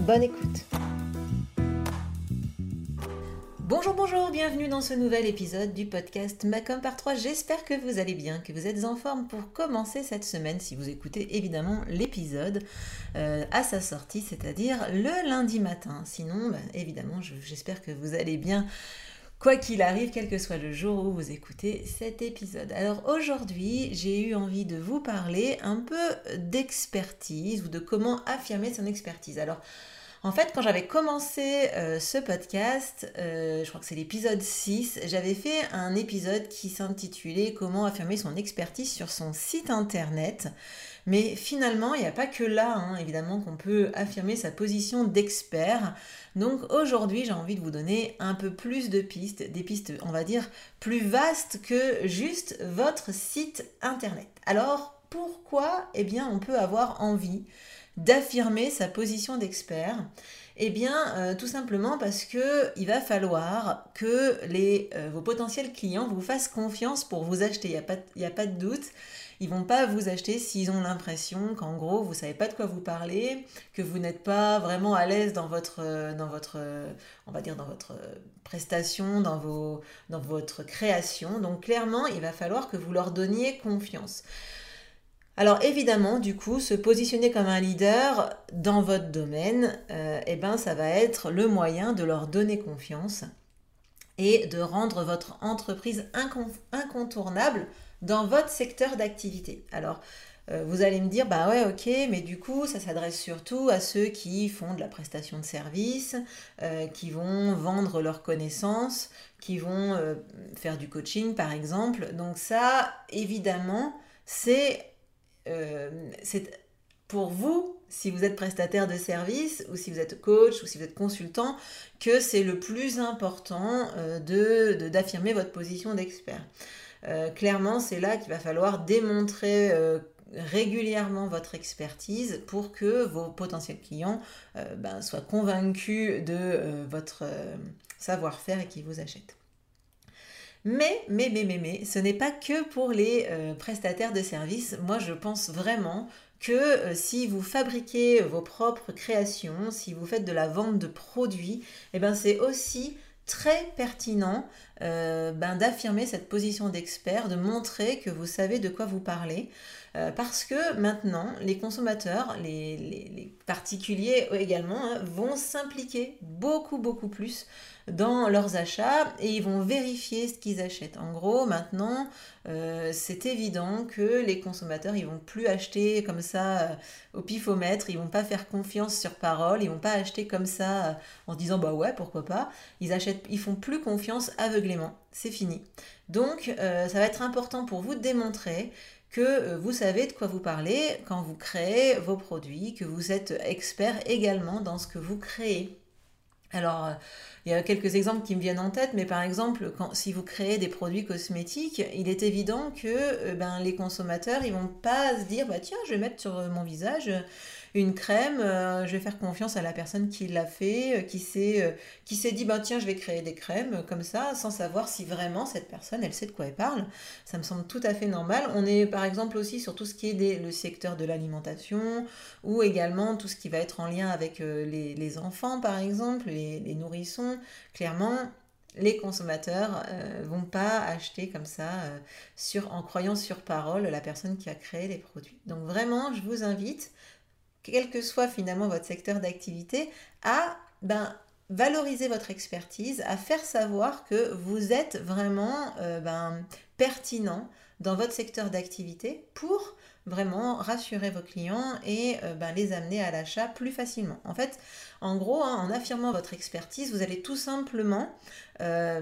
Bonne écoute. Bonjour, bonjour, bienvenue dans ce nouvel épisode du podcast Macom par 3. J'espère que vous allez bien, que vous êtes en forme pour commencer cette semaine, si vous écoutez évidemment l'épisode euh, à sa sortie, c'est-à-dire le lundi matin. Sinon, bah, évidemment, j'espère que vous allez bien quoi qu'il arrive, quel que soit le jour où vous écoutez cet épisode. Alors aujourd'hui, j'ai eu envie de vous parler un peu d'expertise ou de comment affirmer son expertise. Alors, en fait, quand j'avais commencé euh, ce podcast, euh, je crois que c'est l'épisode 6, j'avais fait un épisode qui s'intitulait Comment affirmer son expertise sur son site internet. Mais finalement, il n'y a pas que là, hein, évidemment, qu'on peut affirmer sa position d'expert. Donc aujourd'hui, j'ai envie de vous donner un peu plus de pistes, des pistes, on va dire, plus vastes que juste votre site internet. Alors, pourquoi Eh bien, on peut avoir envie d'affirmer sa position d'expert? Eh bien, euh, tout simplement parce que il va falloir que euh, vos potentiels clients vous fassent confiance pour vous acheter. Il n'y a pas de doute. Ils vont pas vous acheter s'ils ont l'impression qu'en gros, vous savez pas de quoi vous parlez, que vous n'êtes pas vraiment à l'aise dans votre, dans votre, on va dire, dans votre prestation, dans, vos, dans votre création. Donc, clairement, il va falloir que vous leur donniez confiance. Alors évidemment, du coup, se positionner comme un leader dans votre domaine, euh, eh ben, ça va être le moyen de leur donner confiance et de rendre votre entreprise incontournable dans votre secteur d'activité. Alors, euh, vous allez me dire, bah ouais, ok, mais du coup, ça s'adresse surtout à ceux qui font de la prestation de services, euh, qui vont vendre leurs connaissances, qui vont faire du coaching, par exemple. Donc ça, évidemment, c'est euh, pour vous, si vous êtes prestataire de service ou si vous êtes coach ou si vous êtes consultant, que c'est le plus important euh, de d'affirmer votre position d'expert. Euh, clairement, c'est là qu'il va falloir démontrer régulièrement votre expertise pour que vos potentiels clients ben, soient convaincus de votre savoir-faire et qu'ils vous achètent. Mais, mais, mais, mais, mais, ce n'est pas que pour les euh, prestataires de services. Moi, je pense vraiment que euh, si vous fabriquez vos propres créations, si vous faites de la vente de produits, eh ben, c'est aussi très pertinent euh, ben, d'affirmer cette position d'expert, de montrer que vous savez de quoi vous parlez. parce que maintenant, les consommateurs, les, particuliers également, hein, vont s'impliquer beaucoup, beaucoup plus dans leurs achats et ils vont vérifier ce qu'ils achètent. En gros, maintenant, euh, c'est évident que les consommateurs, ils vont plus acheter comme ça euh, au pifomètre, ils vont pas faire confiance sur parole, ils vont pas acheter comme ça euh, en disant bah ouais, pourquoi pas. Ils achètent, ils font plus confiance aveuglément. C'est fini. Donc, ça va être important pour vous de démontrer que vous savez de quoi vous parlez quand vous créez vos produits, que vous êtes expert également dans ce que vous créez. Alors, il y a quelques exemples qui me viennent en tête, mais par exemple, si vous créez des produits cosmétiques, il est évident que euh, ben, les consommateurs, ils vont pas se dire, bah tiens, je vais mettre sur mon visage une crème, euh, je vais faire confiance à la personne qui l'a fait, euh, qui s'est euh, dit bah tiens je vais créer des crèmes comme ça sans savoir si vraiment cette personne elle sait de quoi elle parle. Ça me semble tout à fait normal. On est par exemple aussi sur tout ce qui est le secteur de l'alimentation ou également tout ce qui va être en lien avec les, enfants par exemple, les, nourrissons. Clairement, les consommateurs ne vont pas acheter comme ça sur, en croyant sur parole la personne qui a créé les produits. Donc vraiment, je vous invite quel que soit finalement votre secteur d'activité, à ben, valoriser votre expertise, à faire savoir que vous êtes vraiment euh, ben, pertinent dans votre secteur d'activité pour vraiment rassurer vos clients et euh, ben, les amener à l'achat plus facilement. En fait, en gros, hein, en affirmant votre expertise, vous allez tout simplement euh,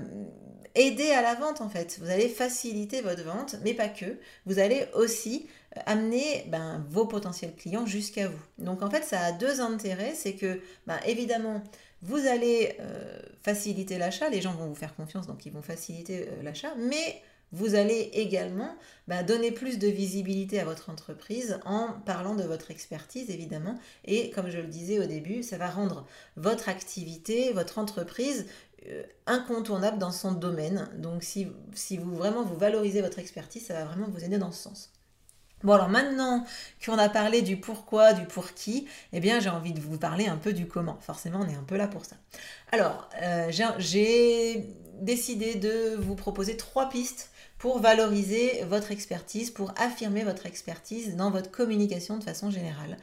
aider à la vente en fait. Vous allez faciliter votre vente, mais pas que. Vous allez aussi amener ben, vos potentiels clients jusqu'à vous. Donc en fait, ça a deux intérêts. C'est que, ben, évidemment, vous allez faciliter l'achat. Les gens vont vous faire confiance, donc ils vont faciliter l'achat. Mais vous allez également bah, donner plus de visibilité à votre entreprise en parlant de votre expertise, évidemment. Et comme je le disais au début, ça va rendre votre activité, votre entreprise euh, incontournable dans son domaine. Donc si, si vous vraiment vous valorisez votre expertise, ça va vraiment vous aider dans ce sens. Bon alors maintenant qu'on a parlé du pourquoi, du pour qui, eh bien j'ai envie de vous parler un peu du comment. Forcément on est un peu là pour ça. Alors euh, j'ai décidé de vous proposer trois pistes pour valoriser votre expertise, pour affirmer votre expertise dans votre communication de façon générale.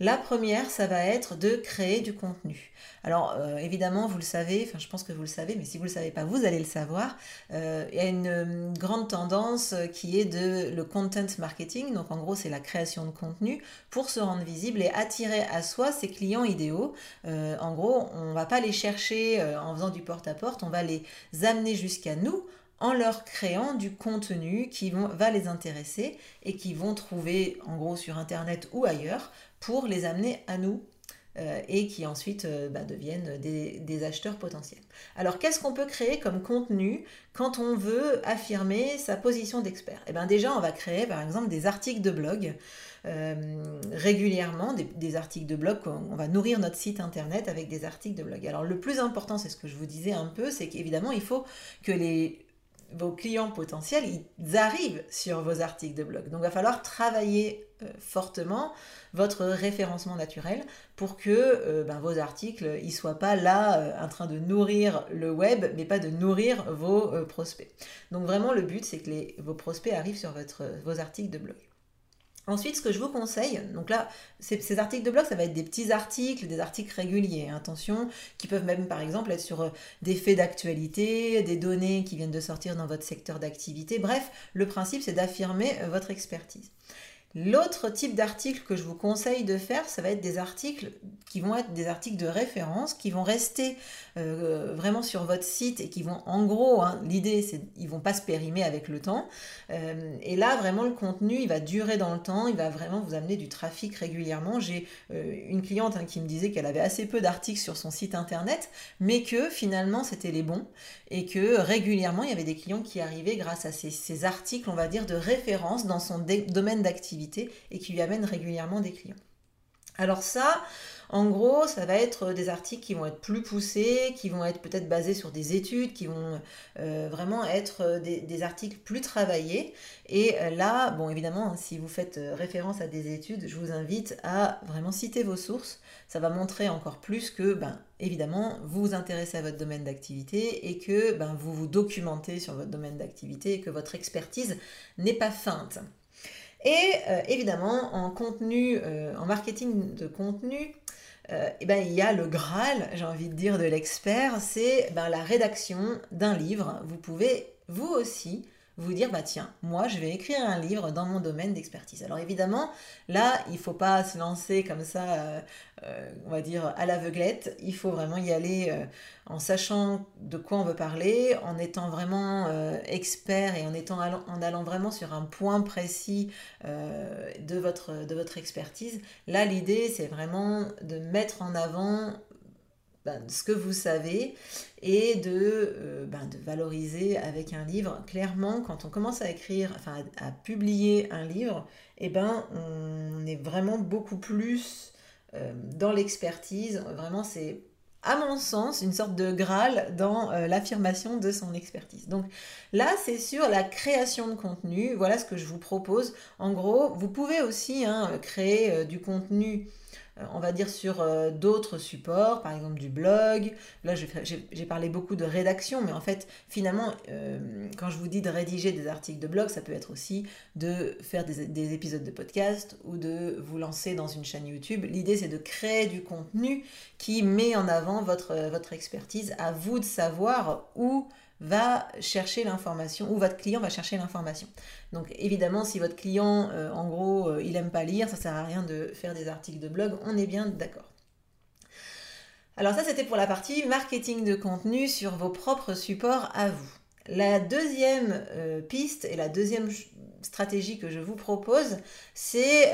La première, ça va être de créer du contenu. Alors euh, évidemment, vous le savez, enfin je pense que vous le savez, mais si vous ne le savez pas, vous allez le savoir. Euh, il y a une euh, grande tendance qui est de le content marketing, donc en gros c'est la création de contenu pour se rendre visible et attirer à soi ses clients idéaux. en gros, on ne va pas les chercher en faisant du porte-à-porte, -porte, on va les amener jusqu'à nous en leur créant du contenu qui va les intéresser et qui vont trouver en gros sur internet ou ailleurs pour les amener à nous euh, et qui ensuite euh, bah, deviennent des, acheteurs potentiels. Alors qu'est-ce qu'on peut créer comme contenu quand on veut affirmer sa position d'expert? Eh bien déjà on va créer par exemple des articles de blog. Euh, régulièrement des, des, articles de blog, on va nourrir notre site internet avec des articles de blog. Alors le plus important, c'est ce que je vous disais un peu, c'est qu'évidemment il faut que les vos clients potentiels, ils arrivent sur vos articles de blog. Donc il va falloir travailler euh, fortement votre référencement naturel pour que euh, ben, vos articles ne soient pas là euh, en train de nourrir le web, mais pas de nourrir vos prospects. Donc vraiment le but c'est que vos prospects arrivent sur vos articles de blog. Ensuite, ce que je vous conseille, donc là, ces, articles de blog, ça va être des petits articles, des articles réguliers, hein, attention, qui peuvent même par exemple être sur euh, des faits d'actualité, des données qui viennent de sortir dans votre secteur d'activité. Bref, le principe, c'est d'affirmer euh, votre expertise. L'autre type d'article que je vous conseille de faire, ça va être des articles qui vont être des articles de référence, qui vont rester euh, vraiment sur votre site et qui vont, en gros, hein, l'idée c'est ils vont pas se périmer avec le temps. Euh, et là, vraiment, le contenu, il va durer dans le temps, il va vraiment vous amener du trafic régulièrement. J'ai euh, une cliente hein, qui me disait qu'elle avait assez peu d'articles sur son site internet, mais que finalement c'était les bons et que régulièrement il y avait des clients qui arrivaient grâce à ces, ces articles, on va dire, de référence dans son domaine d'activité et qui lui amène régulièrement des clients. Alors ça, en gros, ça va être des articles qui vont être plus poussés, qui vont être peut-être basés sur des études, qui vont euh, vraiment être des, articles plus travaillés. Et euh, là, bon, évidemment, hein, si vous faites euh, référence à des études, je vous invite à vraiment citer vos sources. Ça va montrer encore plus que, ben, évidemment, vous vous intéressez à votre domaine d'activité et que ben, vous vous documentez sur votre domaine d'activité et que votre expertise n'est pas feinte. Et euh, évidemment, en contenu, euh, en marketing de contenu, euh, eh ben, il y a le Graal, j'ai envie de dire, de l'expert, c'est ben, la rédaction d'un livre. Vous pouvez, vous aussi, vous dire bah tiens moi je vais écrire un livre dans mon domaine d'expertise. Alors évidemment là il faut pas se lancer comme ça euh, euh, on va dire à l'aveuglette. Il faut vraiment y aller euh, en sachant de quoi on veut parler en étant vraiment expert et en étant en allant vraiment sur un point précis de votre de votre expertise. Là l'idée c'est vraiment de mettre en avant ben, ce que vous savez et de, euh, ben, de, valoriser avec un livre. Clairement, quand on commence à écrire, enfin à, publier un livre, eh ben, on est vraiment beaucoup plus euh, dans l'expertise. Vraiment, c'est à mon sens, une sorte de Graal dans euh, l'affirmation de son expertise. Donc là, c'est sur la création de contenu. Voilà ce que je vous propose. En gros, vous pouvez aussi hein, créer du contenu on va dire sur euh, d'autres supports, par exemple du blog. Là, j'ai parlé beaucoup de rédaction, mais en fait, finalement, euh, quand je vous dis de rédiger des articles de blog, ça peut être aussi de faire des, épisodes de podcast ou de vous lancer dans une chaîne YouTube. L'idée, c'est de créer du contenu qui met en avant votre, votre expertise. À vous de savoir où va chercher l'information, ou votre client va chercher l'information. Donc évidemment, si votre client, euh, en gros, euh, il n'aime pas lire, ça sert à rien de faire des articles de blog, on est bien d'accord. Alors ça, c'était pour la partie marketing de contenu sur vos propres supports à vous. La deuxième piste et la deuxième stratégie que je vous propose, c'est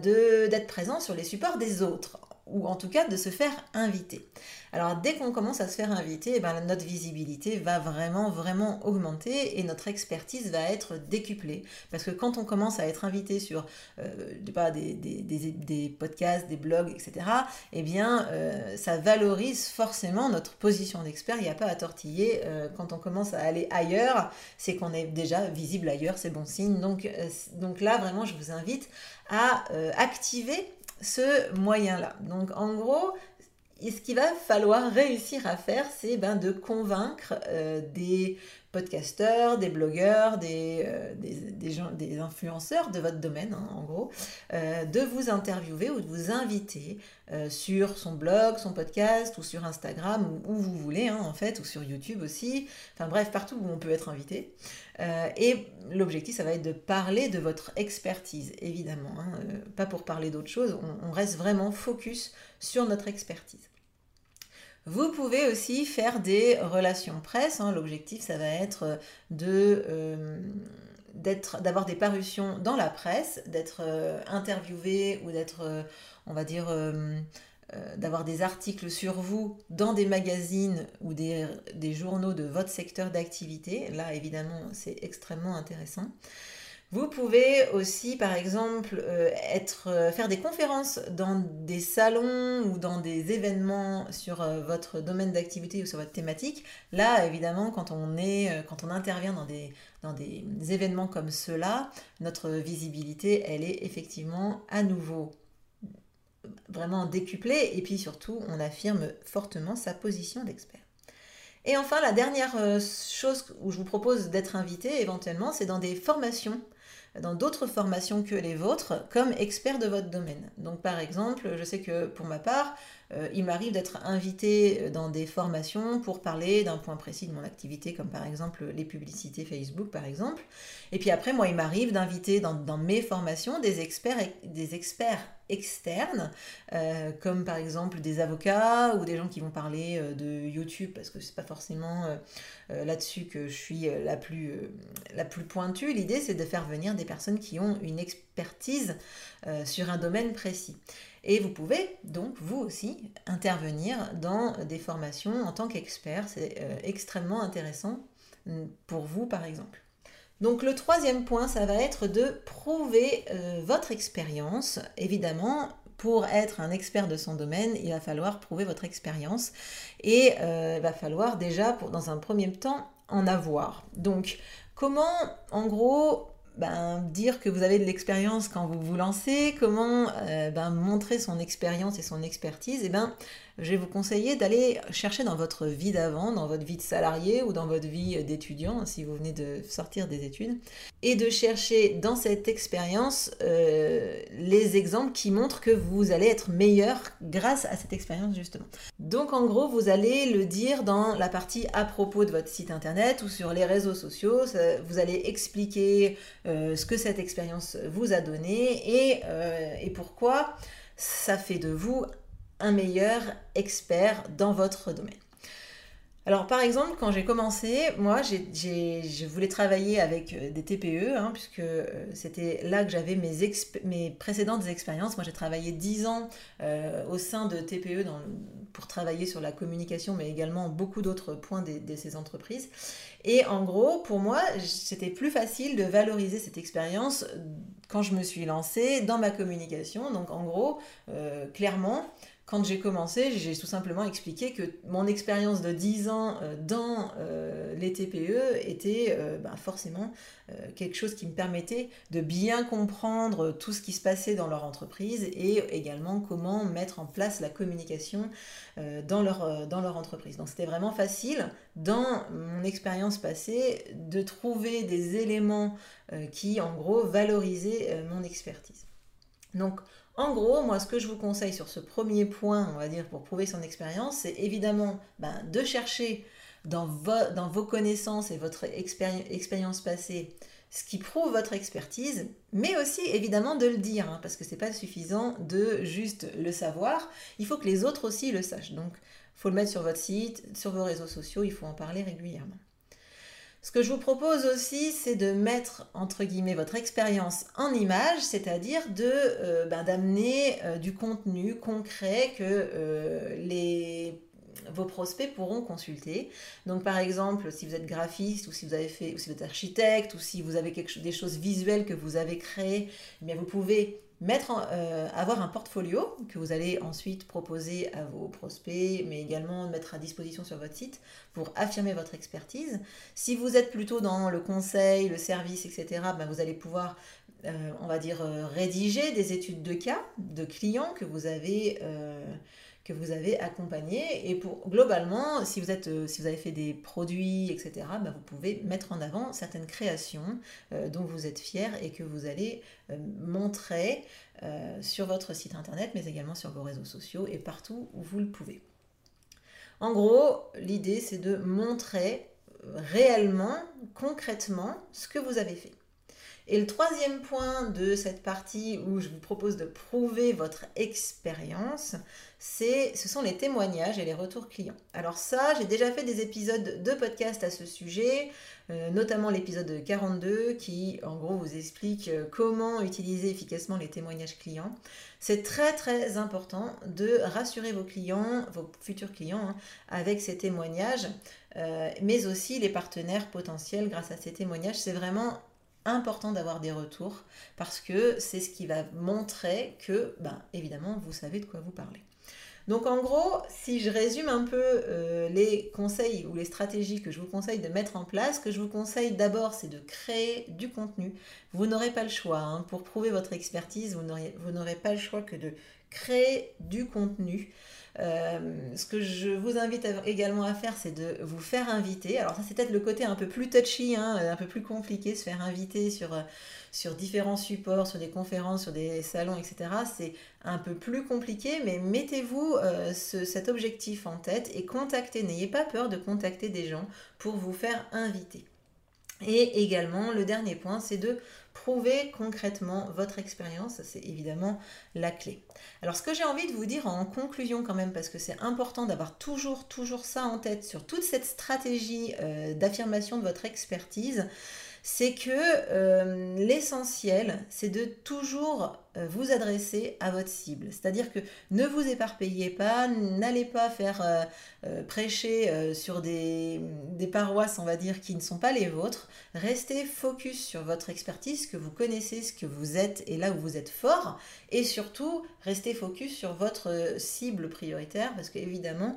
d'être présent sur les supports des autres ou en tout cas de se faire inviter. Alors dès qu'on commence à se faire inviter, eh ben, notre visibilité va vraiment vraiment augmenter et notre expertise va être décuplée. Parce que quand on commence à être invité sur euh, des, des, des, podcasts, des blogs, etc., eh bien euh, ça valorise forcément notre position d'expert. Il n'y a pas à tortiller. Euh, quand on commence à aller ailleurs, c'est qu'on est déjà visible ailleurs, c'est bon signe. Donc, donc là, vraiment, je vous invite à activer ce moyen-là. Donc en gros, ce qu'il va falloir réussir à faire, c'est ben, de convaincre euh, des podcasteurs, des blogueurs, des, euh, influenceurs de votre domaine, hein, en gros, euh, de vous interviewer ou de vous inviter sur son blog, son podcast ou sur Instagram ou où vous voulez, hein, en fait, ou sur YouTube aussi. Enfin bref, partout où on peut être invité. Et l'objectif, ça va être de parler de votre expertise, évidemment. Hein, pas pour parler d'autre chose, on reste vraiment focus sur notre expertise. Vous pouvez aussi faire des relations presse. Hein. L'objectif, ça va être de, euh, d'avoir des parutions dans la presse, d'être euh, interviewé ou d'être, euh, on va dire, d'avoir des articles sur vous dans des magazines ou des, journaux de votre secteur d'activité. Là, évidemment, c'est extrêmement intéressant. Vous pouvez aussi, par exemple, euh, être, euh, faire des conférences dans des salons ou dans des événements sur euh, votre domaine d'activité ou sur votre thématique. Là, évidemment, quand on, est, quand on intervient dans des, dans des événements comme ceux-là, notre visibilité, elle est effectivement à nouveau vraiment décuplée et puis surtout, on affirme fortement sa position d'expert. Et enfin, la dernière chose où je vous propose d'être invité éventuellement, c'est dans des formations dans d'autres formations que les vôtres comme expert de votre domaine. Donc par exemple, je sais que pour ma part, euh, il m'arrive d'être invité dans des formations pour parler d'un point précis de mon activité, comme par exemple les publicités Facebook par exemple. Et puis après, moi, il m'arrive d'inviter dans, mes formations des experts, des experts externes, euh, comme par exemple des avocats ou des gens qui vont parler euh, de YouTube, parce que c'est pas forcément euh, là-dessus que je suis la plus, la plus pointue. L'idée, c'est de faire venir des personnes qui ont une expertise sur un domaine précis. Et vous pouvez donc, vous aussi, intervenir dans des formations en tant qu'expert. C'est extrêmement intéressant mm, pour vous, par exemple. Donc le troisième point, ça va être de prouver euh, votre expérience. Évidemment, pour être un expert de son domaine, il va falloir prouver votre expérience et euh, il va falloir déjà, pour, dans un premier temps, en avoir. Donc comment, en gros, ben, dire que vous avez de l'expérience quand vous vous lancez, comment euh, ben, montrer son expérience et son expertise, et eh ben, je vais vous conseiller d'aller chercher dans votre vie d'avant, dans votre vie de salarié ou dans votre vie d'étudiant, si vous venez de sortir des études, et de chercher dans cette expérience euh, les exemples qui montrent que vous allez être meilleur grâce à cette expérience justement. Donc en gros, vous allez le dire dans la partie à propos de votre site internet ou sur les réseaux sociaux, vous allez expliquer euh, ce que cette expérience vous a donné et, euh, et pourquoi ça fait de vous un meilleur expert dans votre domaine. Alors par exemple, quand j'ai commencé, moi je voulais travailler avec euh, des TPE, hein, puisque euh, c'était là que j'avais mes, mes, précédentes expériences. Moi j'ai travaillé 10 ans euh, au sein de TPE pour travailler sur la communication, mais également beaucoup d'autres points de, ces entreprises. Et en gros, pour moi, c'était plus facile de valoriser cette expérience quand je me suis lancée dans ma communication. Donc en gros, clairement, quand j'ai commencé, j'ai tout simplement expliqué que mon expérience de 10 ans euh, dans euh, les TPE était euh, bah, forcément quelque chose qui me permettait de bien comprendre tout ce qui se passait dans leur entreprise et également comment mettre en place la communication dans, leur, dans leur entreprise. Donc c'était vraiment facile dans mon expérience passée de trouver des éléments qui en gros valorisaient mon expertise. Donc en gros, moi, ce que je vous conseille sur ce premier point, on va dire, pour prouver son expérience, c'est évidemment ben, de chercher dans, vos connaissances et votre expérience passée ce qui prouve votre expertise, mais aussi évidemment de le dire, hein, parce que ce n'est pas suffisant de juste le savoir, il faut que les autres aussi le sachent. Donc, il faut le mettre sur votre site, sur vos réseaux sociaux, il faut en parler régulièrement. Ce que je vous propose aussi, c'est de mettre entre guillemets votre expérience en image, c'est-à-dire de euh, ben, d'amener euh, du contenu concret que euh, vos prospects pourront consulter. Donc par exemple, si vous êtes graphiste ou si vous avez fait si vous êtes architecte ou si vous avez quelque, des choses visuelles que vous avez créées, eh vous pouvez mettre euh, avoir un portfolio que vous allez ensuite proposer à vos prospects, mais également mettre à disposition sur votre site pour affirmer votre expertise. Si vous êtes plutôt dans le conseil, le service, etc., ben vous allez pouvoir, euh, on va dire, euh, rédiger des études de cas de clients que vous avez que vous avez accompagné. Et pour globalement, si vous, êtes, euh, si vous avez fait des produits, etc., bah, vous pouvez mettre en avant certaines créations euh, dont vous êtes fier et que vous allez euh, montrer sur votre site internet, mais également sur vos réseaux sociaux et partout où vous le pouvez. En gros, l'idée, c'est de montrer réellement, concrètement, ce que vous avez fait. Et le troisième point de cette partie où je vous propose de prouver votre expérience, c'est, ce sont les témoignages et les retours clients. Alors ça, j'ai déjà fait des épisodes de podcast à ce sujet, euh, notamment l'épisode 42 qui en gros vous explique euh, comment utiliser efficacement les témoignages clients. C'est très très important de rassurer vos clients, vos futurs clients, hein, avec ces témoignages, euh, mais aussi les partenaires potentiels grâce à ces témoignages. C'est vraiment important d'avoir des retours parce que c'est ce qui va montrer que, ben, évidemment, vous savez de quoi vous parlez. Donc en gros, si je résume un peu euh, les conseils ou les stratégies que je vous conseille de mettre en place, ce que je vous conseille d'abord, c'est de créer du contenu. Vous n'aurez pas le choix. Hein. Pour prouver votre expertise, vous n'aurez pas le choix que de créer du contenu. Euh, ce que je vous invite également à faire, c'est de vous faire inviter. Alors ça, c'est peut-être le côté un peu plus touchy, hein, un peu plus compliqué, se faire inviter sur, euh, sur différents supports, sur des conférences, sur des salons, etc. C'est un peu plus compliqué, mais mettez-vous euh, cet objectif en tête et contactez. N'ayez pas peur de contacter des gens pour vous faire inviter. Et également, le dernier point, c'est de prouver concrètement votre expérience. C'est évidemment la clé. Alors, ce que j'ai envie de vous dire en conclusion quand même, parce que c'est important d'avoir toujours, toujours ça en tête sur toute cette stratégie euh, d'affirmation de votre expertise, c'est que euh, l'essentiel, c'est de toujours euh, vous adresser à votre cible. C'est-à-dire que ne vous éparpillez pas, n'allez pas faire euh, prêcher sur des, paroisses, on va dire, qui ne sont pas les vôtres. Restez focus sur votre expertise, que vous connaissez, ce que vous êtes et là où vous êtes fort. Et surtout, restez focus sur votre cible prioritaire, parce qu'évidemment,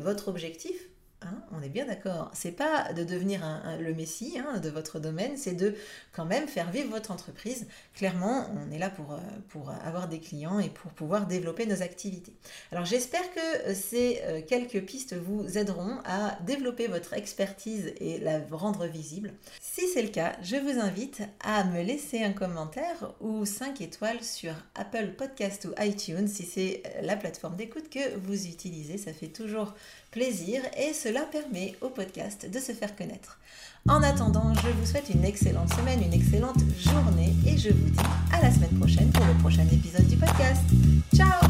votre objectif, Hein, on est bien d'accord. C'est pas de devenir le messie hein, de votre domaine, c'est de quand même faire vivre votre entreprise. Clairement, on est là pour, euh, pour avoir des clients et pour pouvoir développer nos activités. Alors j'espère que euh, ces euh, quelques pistes vous aideront à développer votre expertise et la rendre visible. Si c'est le cas, je vous invite à me laisser un commentaire ou 5 étoiles sur Apple Podcast ou iTunes si c'est la plateforme d'écoute que vous utilisez. Ça fait toujours plaisir et permet au podcast de se faire connaître. En attendant, je vous souhaite une excellente semaine, une excellente journée et je vous dis à la semaine prochaine pour le prochain épisode du podcast. Ciao